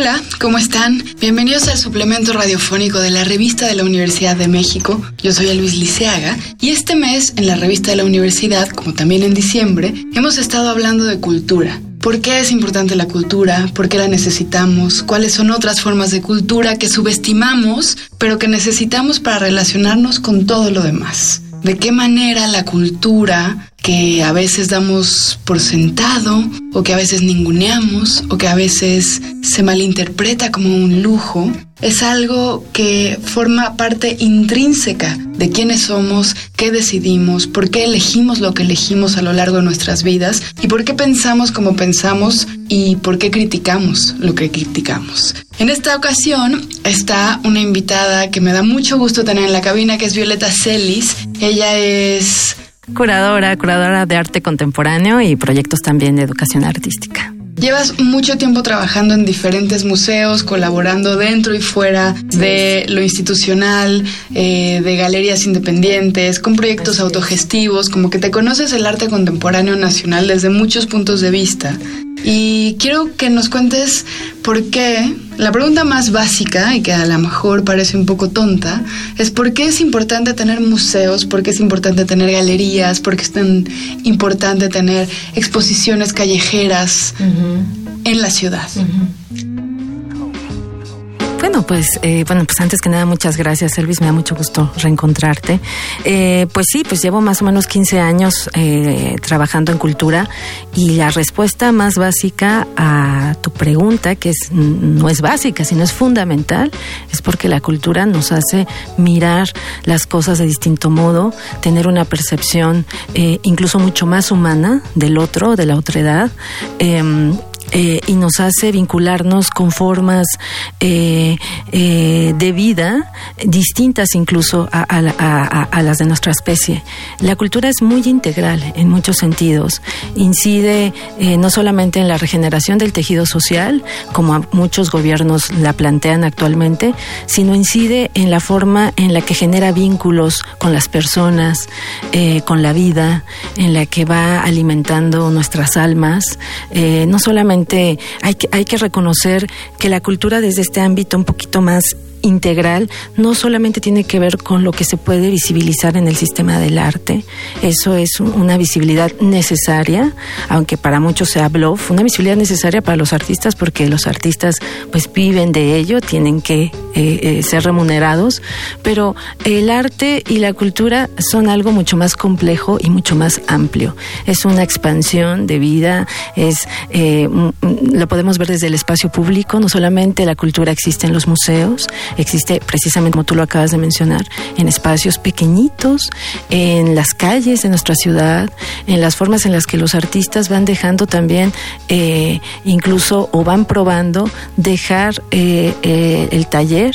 Hola, ¿cómo están? Bienvenidos al suplemento radiofónico de la revista de la Universidad de México. Yo soy Luis Liceaga y este mes en la revista de la universidad, como también en diciembre, hemos estado hablando de cultura. ¿Por qué es importante la cultura? ¿Por qué la necesitamos? ¿Cuáles son otras formas de cultura que subestimamos, pero que necesitamos para relacionarnos con todo lo demás? ¿De qué manera la cultura que a veces damos por sentado o que a veces ninguneamos o que a veces se malinterpreta como un lujo, es algo que forma parte intrínseca de quiénes somos, qué decidimos, por qué elegimos lo que elegimos a lo largo de nuestras vidas y por qué pensamos como pensamos y por qué criticamos lo que criticamos. En esta ocasión está una invitada que me da mucho gusto tener en la cabina, que es Violeta Celis. Ella es Curadora, curadora de arte contemporáneo y proyectos también de educación artística. Llevas mucho tiempo trabajando en diferentes museos, colaborando dentro y fuera de lo institucional, eh, de galerías independientes, con proyectos autogestivos, como que te conoces el arte contemporáneo nacional desde muchos puntos de vista. Y quiero que nos cuentes por qué, la pregunta más básica y que a lo mejor parece un poco tonta, es por qué es importante tener museos, por qué es importante tener galerías, por qué es tan importante tener exposiciones callejeras en la ciudad. Bueno, pues, eh, bueno, pues antes que nada, muchas gracias, Elvis. Me da mucho gusto reencontrarte. Eh, pues sí, pues llevo más o menos 15 años eh, trabajando en cultura y la respuesta más básica a tu pregunta, que es no es básica, sino es fundamental, es porque la cultura nos hace mirar las cosas de distinto modo, tener una percepción incluso mucho más humana del otro, de la otra edad. Eh, y nos hace vincularnos con formas eh, eh, de vida distintas incluso a, a, las de nuestra especie. La cultura es muy integral en muchos sentidos. Incide no solamente en la regeneración del tejido social, como muchos gobiernos la plantean actualmente, sino incide en la forma en la que genera vínculos con las personas, con la vida, en la que va alimentando nuestras almas, no solamente hay que, hay que reconocer que la cultura desde este ámbito un poquito más integral no solamente tiene que ver con lo que se puede visibilizar en el sistema del arte, eso es una visibilidad necesaria, aunque para muchos sea bluff, una visibilidad necesaria para los artistas porque los artistas pues viven de ello, tienen que eh, eh, ser remunerados, pero el arte y la cultura son algo mucho más complejo y mucho más amplio. Es una expansión de vida, es eh, lo podemos ver desde el espacio público, no solamente la cultura existe en los museos, existe precisamente como tú lo acabas de mencionar, en espacios pequeñitos, en las calles de nuestra ciudad, en las formas en las que los artistas van dejando también, incluso o van probando, dejar el taller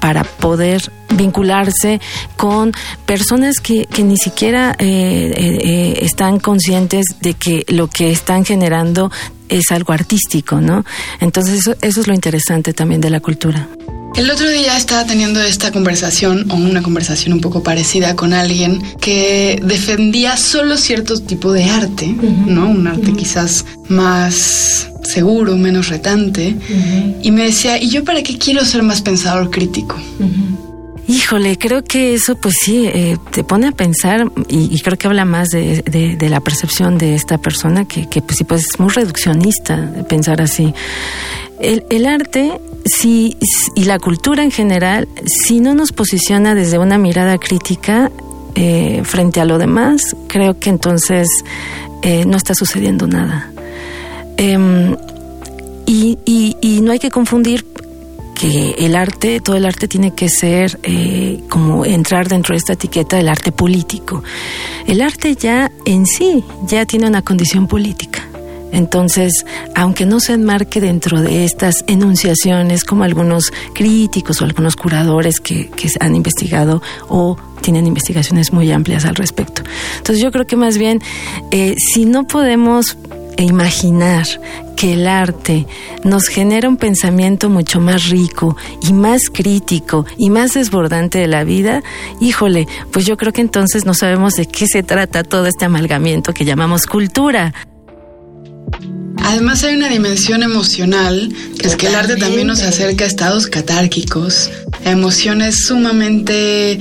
para poder vincularse con personas que, que ni siquiera están conscientes de que lo que están generando es algo artístico, ¿no? Entonces eso es lo interesante también de la cultura. El otro día estaba teniendo esta conversación o una conversación un poco parecida con alguien que defendía solo cierto tipo de arte, ¿no? Un arte quizás más seguro, menos retante. Y me decía, ¿y yo para qué quiero ser más pensador crítico? Híjole, creo que eso pues sí, eh, te pone a pensar y, creo que habla más de, la percepción de esta persona que, que pues sí, pues es muy reduccionista pensar así. El, el arte si, y la cultura en general, si no nos posiciona desde una mirada crítica eh, frente a lo demás, creo que entonces eh, no está sucediendo nada. Em, y, y, no hay que confundir que el arte, todo el arte tiene que ser eh, como entrar dentro de esta etiqueta del arte político. El arte ya en sí ya tiene una condición política. Entonces, aunque no se enmarque dentro de estas enunciaciones como algunos críticos o algunos curadores que, han investigado o tienen investigaciones muy amplias al respecto. Entonces yo creo que más bien, eh, si no podemos imaginar que el arte nos genera un pensamiento mucho más rico y más crítico y más desbordante de la vida, híjole, pues yo creo que entonces no sabemos de qué se trata todo este amalgamiento que llamamos cultura. Además hay una dimensión emocional, que es que el arte también nos acerca a estados catárquicos, a emociones sumamente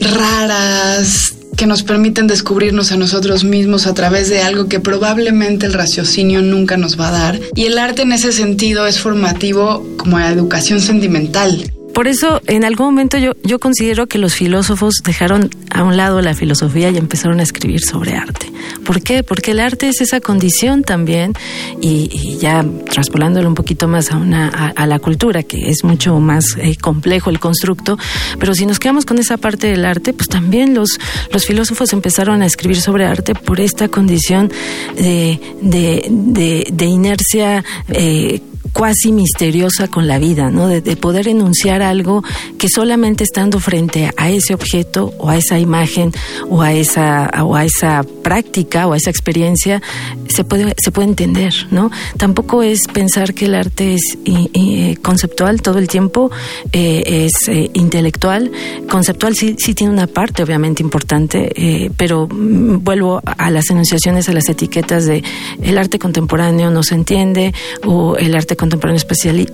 raras, que nos permiten descubrirnos a nosotros mismos a través de algo que probablemente el raciocinio nunca nos va a dar. Y el arte en ese sentido es formativo como educación sentimental. Por eso, en algún momento yo, yo considero que los filósofos dejaron a un lado la filosofía y empezaron a escribir sobre arte. ¿Por qué? Porque el arte es esa condición también, y, ya traspolándolo un poquito más a, una, a, la cultura, que es mucho más eh, complejo el constructo, pero si nos quedamos con esa parte del arte, pues también los, los filósofos empezaron a escribir sobre arte por esta condición de, de, inercia eh, cuasi misteriosa con la vida, ¿no? De, poder enunciar algo que solamente estando frente a ese objeto o a esa imagen o a esa o a esa práctica o a esa experiencia se puede se puede entender, ¿no? Tampoco es pensar que el arte es conceptual todo el tiempo, eh, es eh, intelectual. Conceptual sí sí tiene una parte obviamente importante, eh, pero mm, vuelvo a las enunciaciones, a las etiquetas de el arte contemporáneo no se entiende o el arte contemporáneo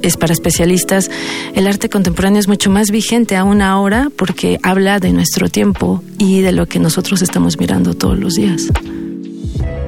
es para especialistas, el arte contemporáneo es mucho más vigente aún ahora porque habla de nuestro tiempo y de lo que nosotros estamos mirando todos los días.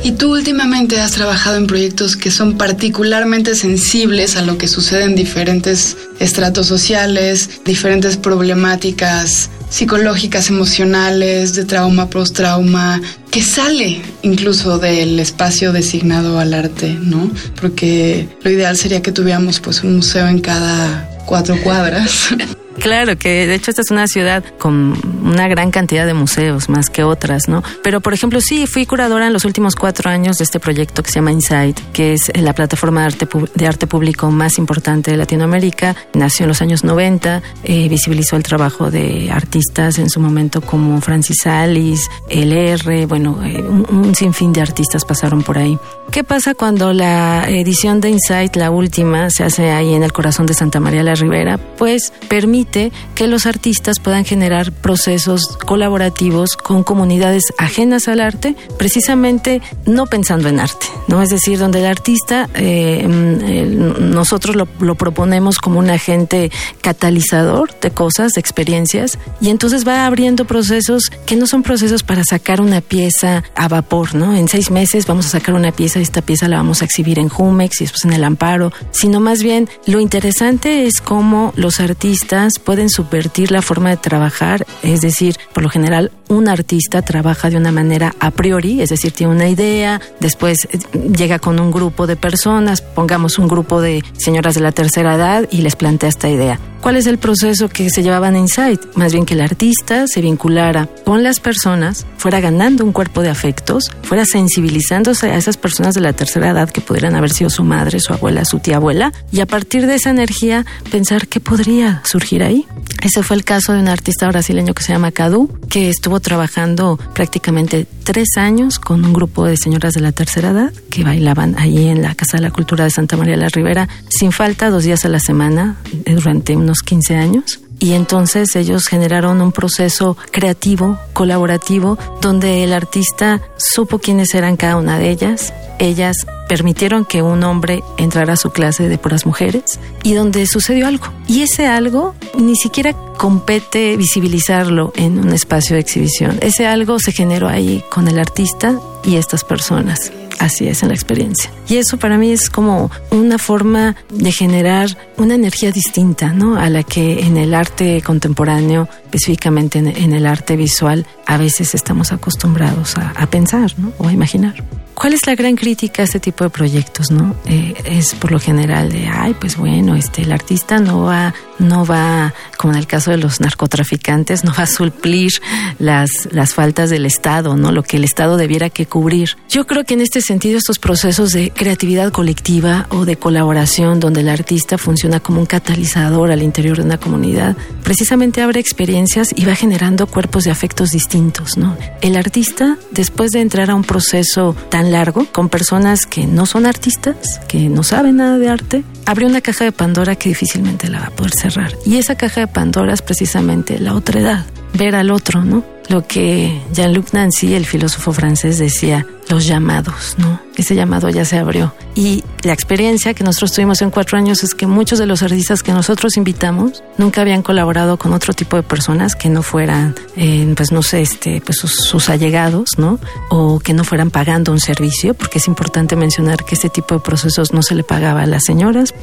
Y tú últimamente has trabajado en proyectos que son particularmente sensibles a lo que sucede en diferentes estratos sociales, diferentes problemáticas psicológicas, emocionales, de trauma, post-trauma, que sale incluso del espacio designado al arte, ¿no? Porque lo ideal sería que tuviéramos pues un museo en cada cuatro cuadras. Claro, que de hecho esta es una ciudad con una gran cantidad de museos, más que otras, ¿no? Pero, por ejemplo, sí, fui curadora en los últimos cuatro años de este proyecto que se llama Insight, que es la plataforma de arte, público más importante de Latinoamérica. Nació en los años 90, eh, visibilizó el trabajo de artistas en su momento como Francis Alice, LR, bueno, eh, un, un sinfín de artistas pasaron por ahí. ¿Qué pasa cuando la edición de Insight, la última, se hace ahí en el corazón de Santa María la Ribera? Pues permite que los artistas puedan generar procesos colaborativos con comunidades ajenas al arte, precisamente no pensando en arte, ¿no? Es decir, donde el artista, eh, mm, nosotros lo, proponemos como un agente catalizador de cosas, de experiencias, y entonces va abriendo procesos que no son procesos para sacar una pieza a vapor, ¿no? En seis meses vamos a sacar una pieza, esta pieza la vamos a exhibir en Jumex y después en el Amparo, sino más bien lo interesante es cómo los artistas pueden subvertir la forma de trabajar, es decir, por lo general un artista trabaja de una manera a priori, es decir, tiene una idea, después eh, llega con un grupo de personas, pongamos un grupo de señoras de la tercera edad y les plantea esta idea. ¿Cuál es el proceso que se llevaba en Insight? Más bien que el artista se vinculara con las personas, fuera ganando un cuerpo de afectos, fuera sensibilizándose a esas personas de la tercera edad que pudieran haber sido su madre, su abuela, su tía abuela, y a partir de esa energía pensar qué podría surgir ahí. Ese fue el caso de un artista brasileño que se llama Cadu, que estuvo trabajando prácticamente tres años con un grupo de señoras de la tercera edad que bailaban allí en la Casa de la Cultura de Santa María la Ribera sin falta dos días a la semana eh, durante unos 15 años. Y entonces ellos generaron un proceso creativo, colaborativo, donde el artista supo quiénes eran cada una de ellas, ellas permitieron que un hombre entrara a su clase de puras mujeres y donde sucedió algo. Y ese algo ni siquiera compete visibilizarlo en un espacio de exhibición. Ese algo se generó ahí con el artista y estas personas. Así es en la experiencia. Y eso para mí es como una forma de generar una energía distinta, ¿no? A la que en el arte contemporáneo, específicamente en, el arte visual, a veces estamos acostumbrados a, pensar, ¿no? O a imaginar. ¿Cuál es la gran crítica a este tipo de proyectos, no? Eh, es por lo general de, ay, pues bueno, este, el artista no va, no va, como en el caso de los narcotraficantes, no va a suplir las, las faltas del Estado, ¿no? Lo que el Estado debiera que cubrir. Yo creo que en este sentido estos procesos de creatividad colectiva o de colaboración donde el artista funciona como un catalizador al interior de una comunidad, precisamente abre experiencias y va generando cuerpos de afectos distintos, ¿no? El artista, después de entrar a un proceso tan largo con personas que no son artistas, que no saben nada de arte, abrió una caja de Pandora que difícilmente la va a poder cerrar. Y esa caja de Pandora es precisamente la otra edad. ver al otro, ¿no? Lo que Jean-Luc Nancy, el filósofo francés, decía, los llamados, ¿no? Ese llamado ya se abrió. Y la experiencia que nosotros tuvimos en cuatro años es que muchos de los artistas que nosotros invitamos nunca habían colaborado con otro tipo de personas que no fueran, eh, pues no sé, este, pues sus, sus, allegados, ¿no? O que no fueran pagando un servicio, porque es importante mencionar que este tipo de procesos no se le pagaba a las señoras,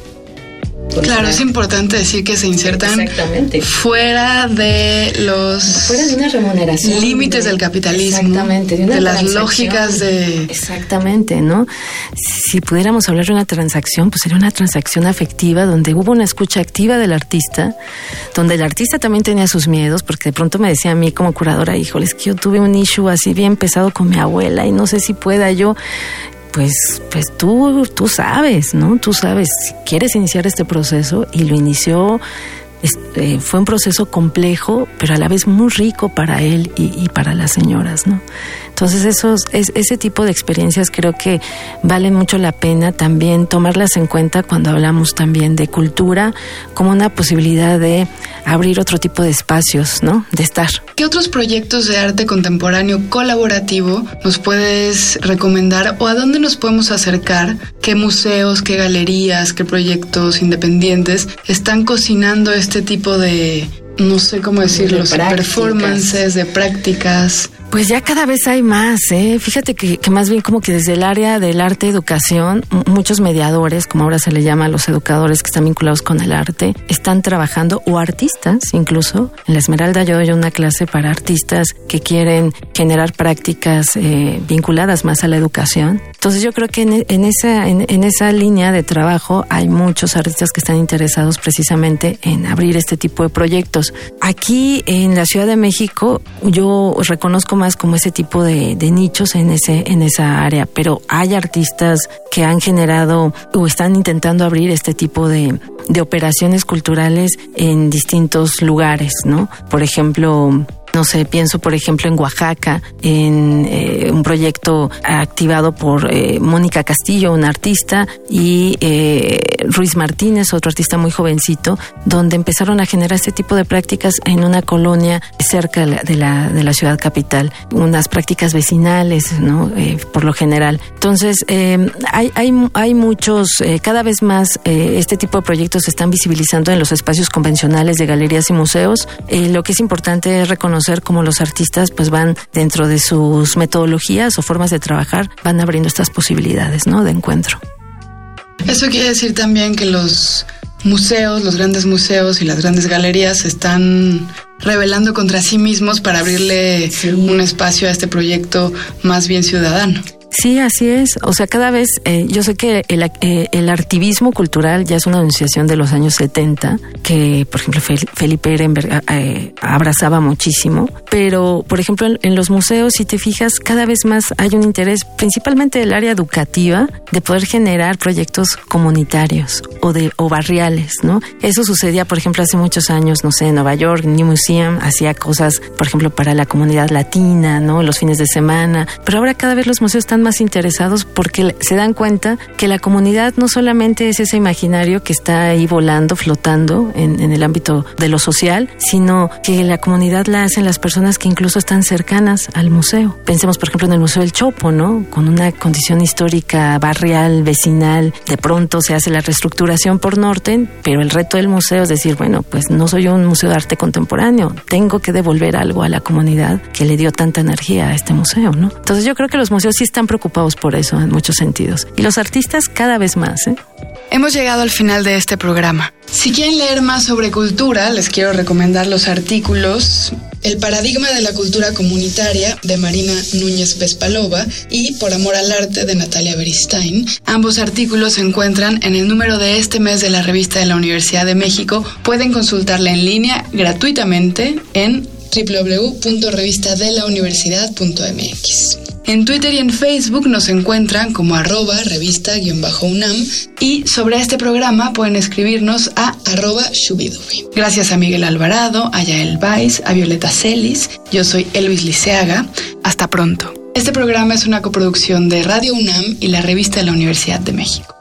Claro, es importante decir que se insertan fuera de los fuera de una remuneración. límites del capitalismo, exactamente, de, las lógicas de exactamente, ¿no? Si pudiéramos hablar de una transacción, pues sería una transacción afectiva donde hubo una escucha activa del artista, donde el artista también tenía sus miedos, porque de pronto me decía a mí como curadora, híjole, es que yo tuve un issue así bien pesado con mi abuela y no sé si pueda yo pues, pues tú, tú sabes, ¿no? Tú sabes, si quieres iniciar este proceso y lo inició, este, fue un proceso complejo, pero a la vez muy rico para él y, y para las señoras, ¿no? Entonces, esos, es, ese tipo de experiencias creo que valen mucho la pena también tomarlas en cuenta cuando hablamos también de cultura como una posibilidad de abrir otro tipo de espacios, ¿no? De estar. ¿Qué otros proyectos de arte contemporáneo colaborativo nos puedes recomendar o a dónde nos podemos acercar? ¿Qué museos, qué galerías, qué proyectos independientes están cocinando este tipo de no sé cómo decirlo, de performances, de prácticas. Pues ya cada vez hay más, ¿eh? Fíjate que, que, más bien como que desde el área del arte educación, muchos mediadores, como ahora se le llama a los educadores que están vinculados con el arte, están trabajando, o artistas incluso. En la Esmeralda yo doy una clase para artistas que quieren generar prácticas eh, vinculadas más a la educación. Entonces yo creo que en, esa, en esa línea de trabajo hay muchos artistas que están interesados precisamente en abrir este tipo de proyectos. Aquí en la Ciudad de México yo reconozco más como ese tipo de, de, nichos en ese en esa área, pero hay artistas que han generado o están intentando abrir este tipo de, de operaciones culturales en distintos lugares, ¿no? Por ejemplo, no sé, pienso por ejemplo en Oaxaca, en eh, un proyecto activado por eh, Mónica Castillo, una artista, y eh, Ruiz Martínez, otro artista muy jovencito, donde empezaron a generar este tipo de prácticas en una colonia cerca de la, de la ciudad capital, unas prácticas vecinales, ¿no? Por lo general. Entonces, hay, hay, hay muchos, cada vez más este tipo de proyectos se están visibilizando en los espacios convencionales de galerías y museos. lo que es importante es reconocer cómo los artistas pues van dentro de sus metodologías o formas de trabajar, van abriendo estas posibilidades, ¿no? De encuentro. Eso quiere decir también que los museos, los grandes museos y las grandes galerías se están rebelando contra sí mismos para abrirle sí. un espacio a este proyecto más bien ciudadano. Sí, así es. O sea, cada vez, eh, yo sé que el, eh, el, artivismo cultural ya es una anunciación de los años 70, que por ejemplo Felipe Ehrenberg eh, abrazaba muchísimo, pero por ejemplo en, en, los museos, si te fijas, cada vez más hay un interés, principalmente del área educativa, de poder generar proyectos comunitarios o, de, o barriales, ¿no? Eso sucedía, por ejemplo, hace muchos años, no sé, en Nueva York, New Museum hacía cosas, por ejemplo, para la comunidad latina, ¿no? Los fines de semana, pero ahora cada vez los museos están más interesados porque se dan cuenta que la comunidad no solamente es ese imaginario que está ahí volando, flotando en, en, el ámbito de lo social, sino que la comunidad la hacen las personas que incluso están cercanas al museo. Pensemos, por ejemplo, en el Museo del Chopo, ¿no? Con una condición histórica, barrial, vecinal, de pronto se hace la reestructuración por Norten, pero el reto del museo es decir, bueno, pues no soy un museo de arte contemporáneo, tengo que devolver algo a la comunidad que le dio tanta energía a este museo, ¿no? Entonces yo creo que los museos sí están preocupados por eso en muchos sentidos. Y los artistas cada vez más. ¿eh? Hemos llegado al final de este programa. Si quieren leer más sobre cultura, les quiero recomendar los artículos El paradigma de la cultura comunitaria de Marina Núñez Vespalova y Por amor al arte de Natalia Beristain. Ambos artículos se encuentran en el número de este mes de la revista de la Universidad de México. Pueden consultarla en línea gratuitamente en www.revistadelauniversidad.mx. En Twitter y en Facebook nos encuentran como arroba revista-unam y sobre este programa pueden escribirnos a arroba shubidubi. Gracias a Miguel Alvarado, a Yael Weiss, a Violeta Celis. Yo soy Elvis Liceaga. Hasta pronto. Este programa es una coproducción de Radio UNAM y la revista de la Universidad de México.